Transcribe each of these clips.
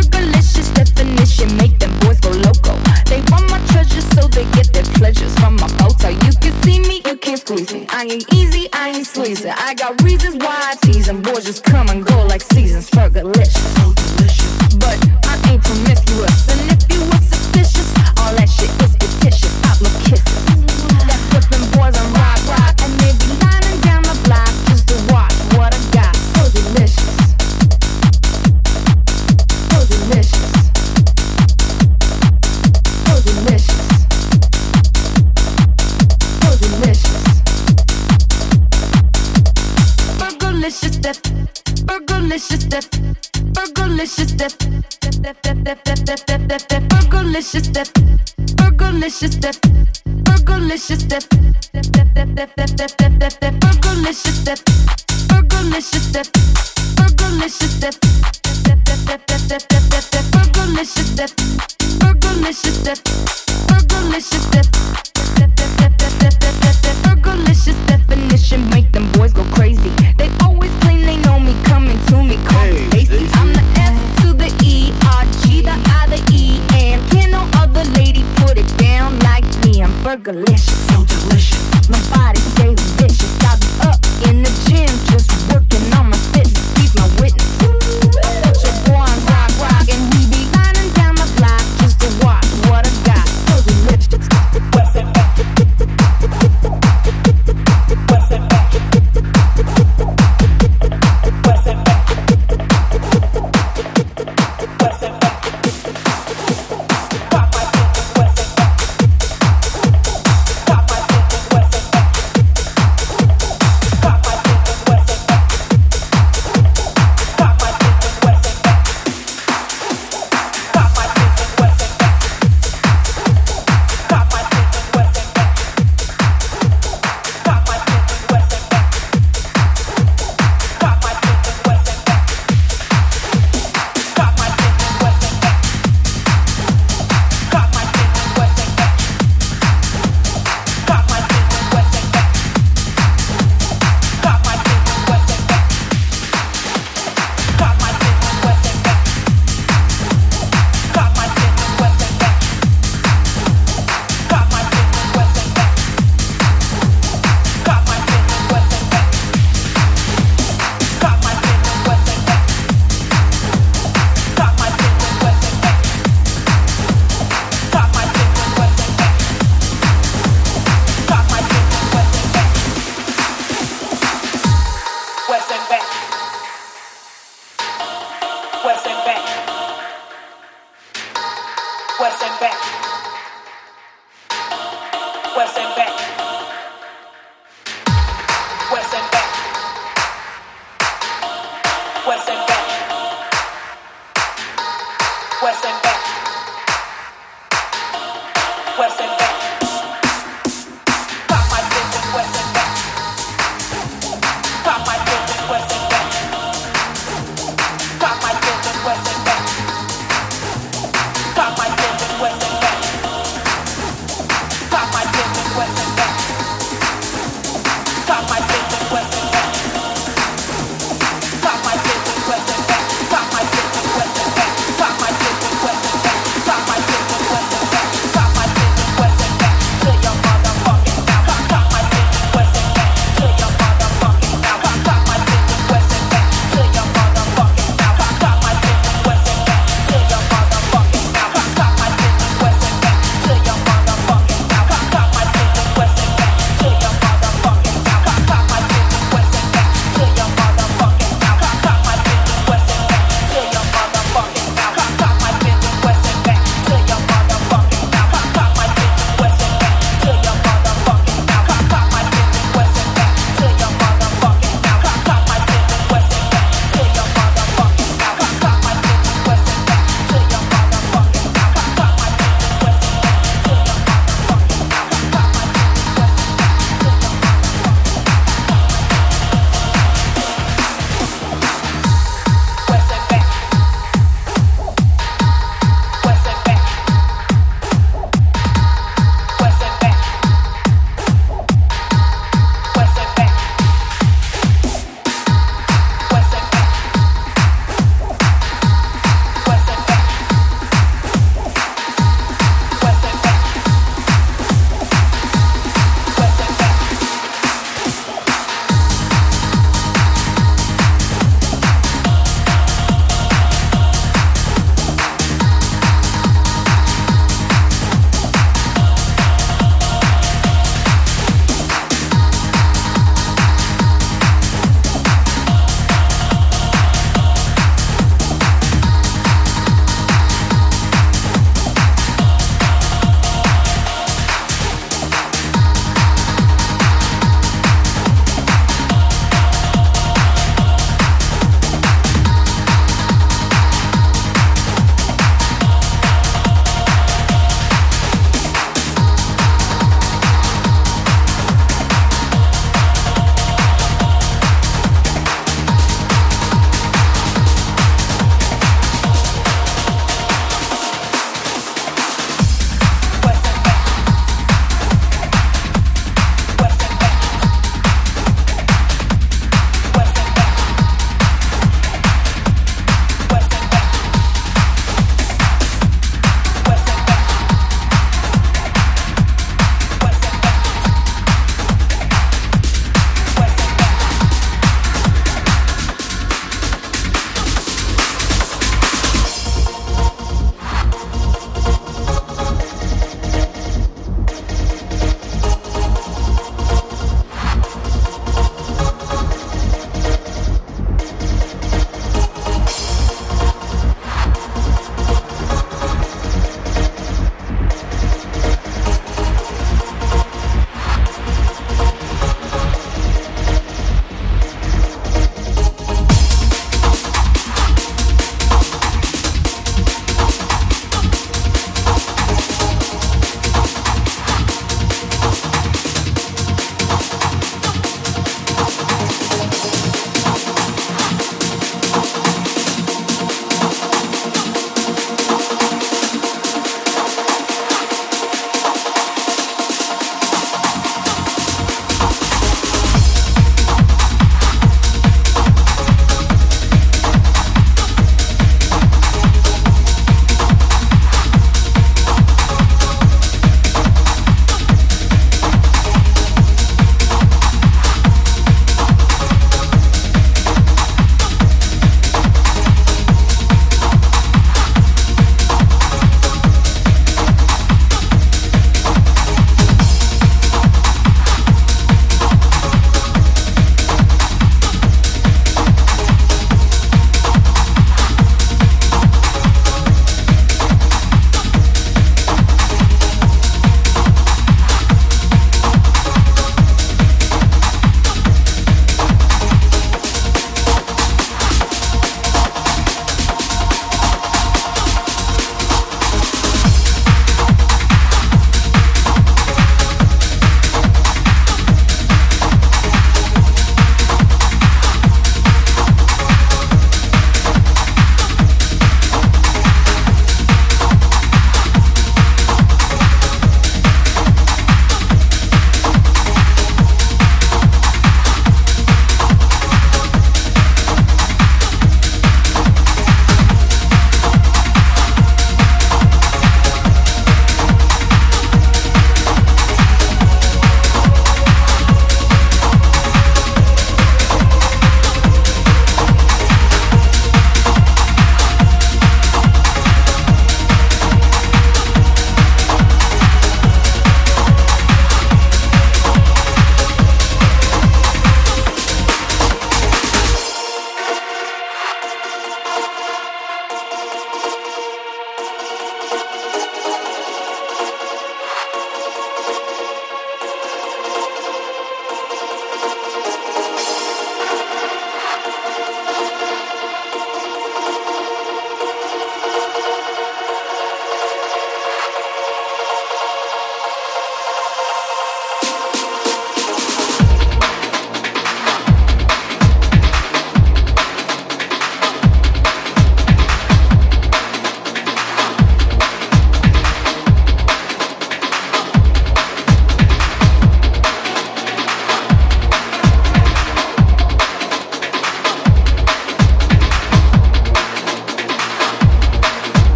Fergalicious definition make them boys go loco. They want my treasures so they get their pleasures from my photo. You can see me, you can't squeeze me. I ain't easy, I ain't sleazy. I got reasons why I tease them. Boys just come and go like seasons. Fergalicious. So. But I ain't promiscuous. And if you were suspicious, all that shit is fictitious. I blow kisses. That puts them boys on rock, rock. And Fergalicious death. Fergalicious death. Fergalicious death. Fergalicious death. Fergalicious death. Fergalicious death. Fergalicious death. Fergalicious death. Fergalicious death. Fergalicious death. Fergalicious death. Definition make them boys go crazy. They always to me, call me Stacy. I'm the S to the E, R G, the I, the E, and can no other lady put it down like me? I'm Fergalicious, so delicious. My body stay vicious. I be up in the gym,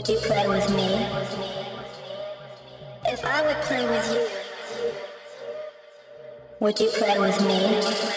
would you play with me? If I would play with you, would you play with me?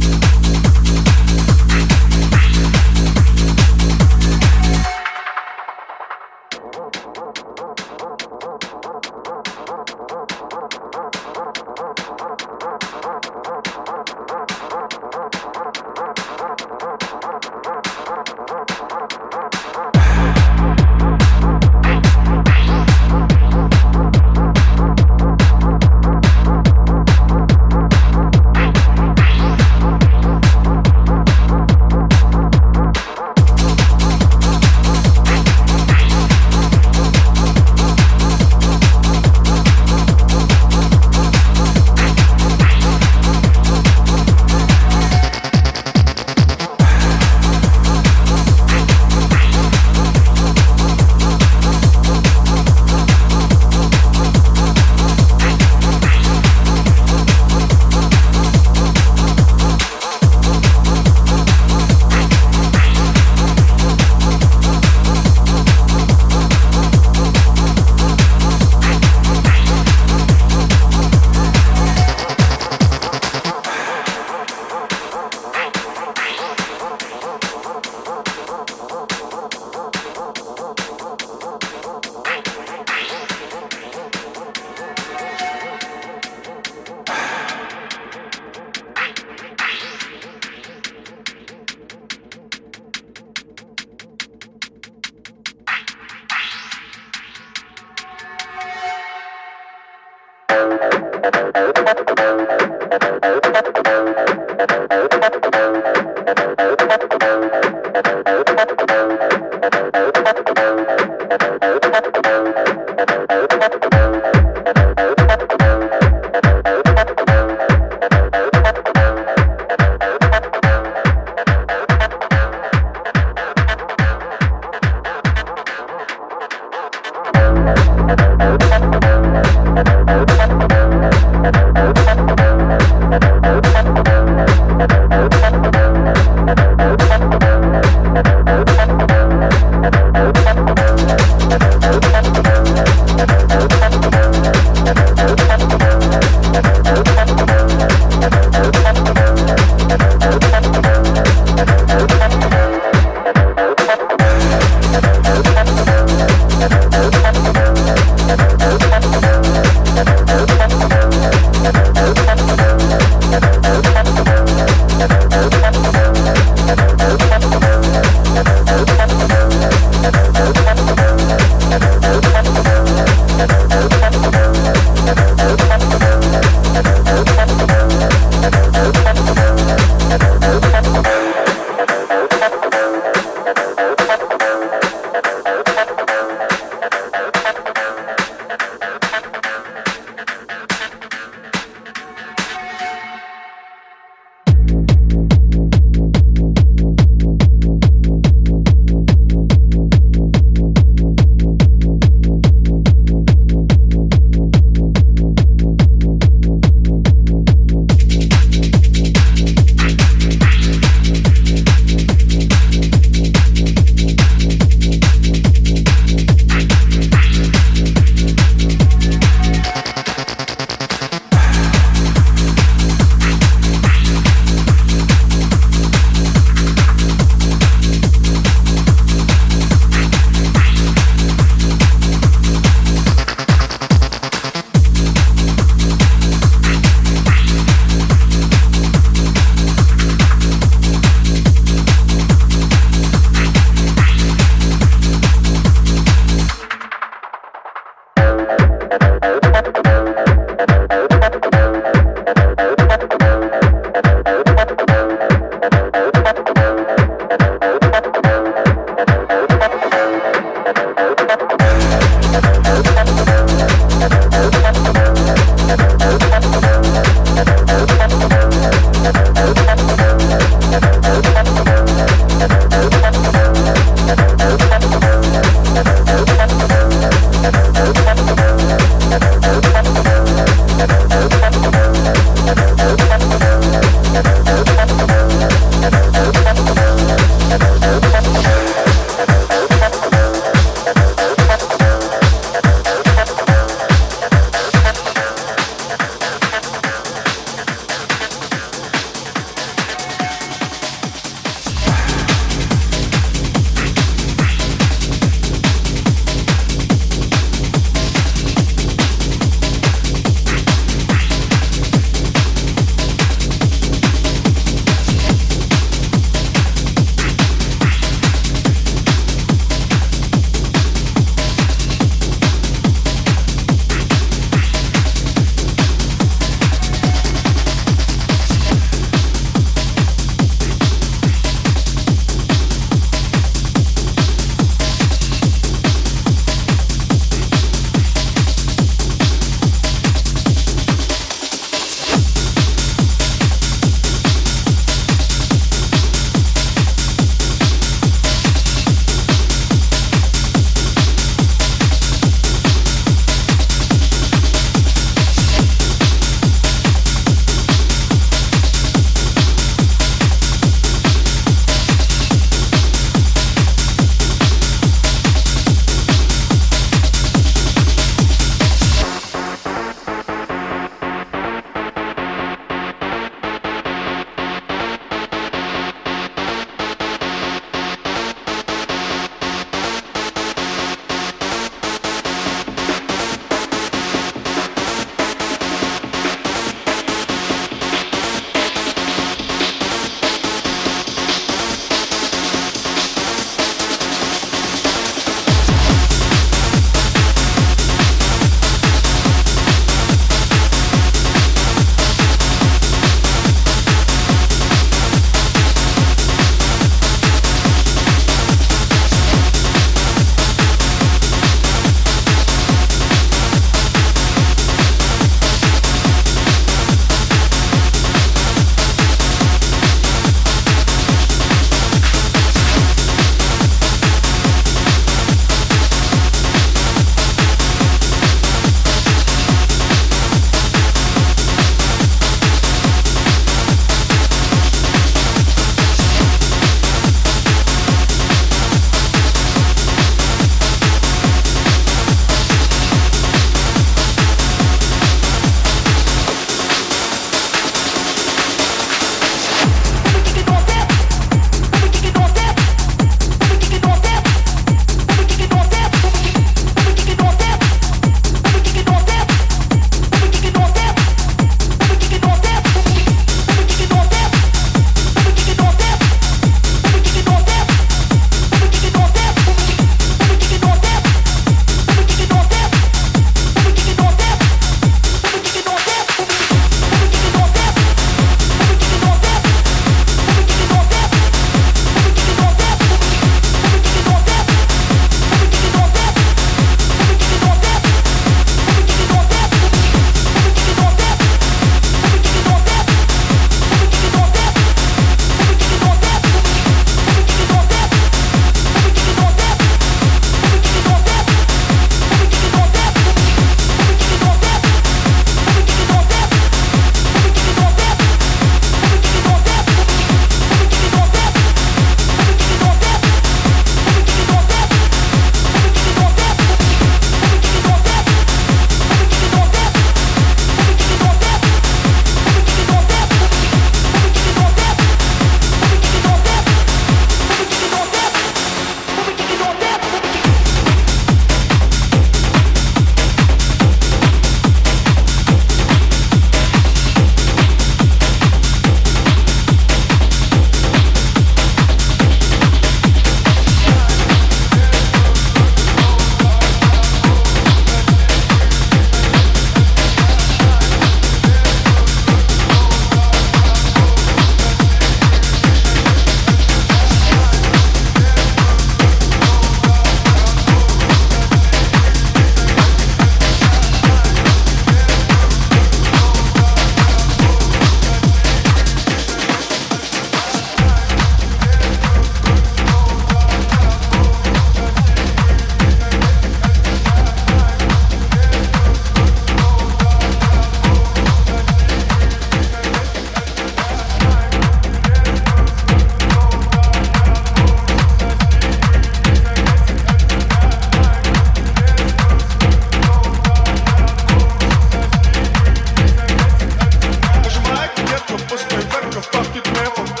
power.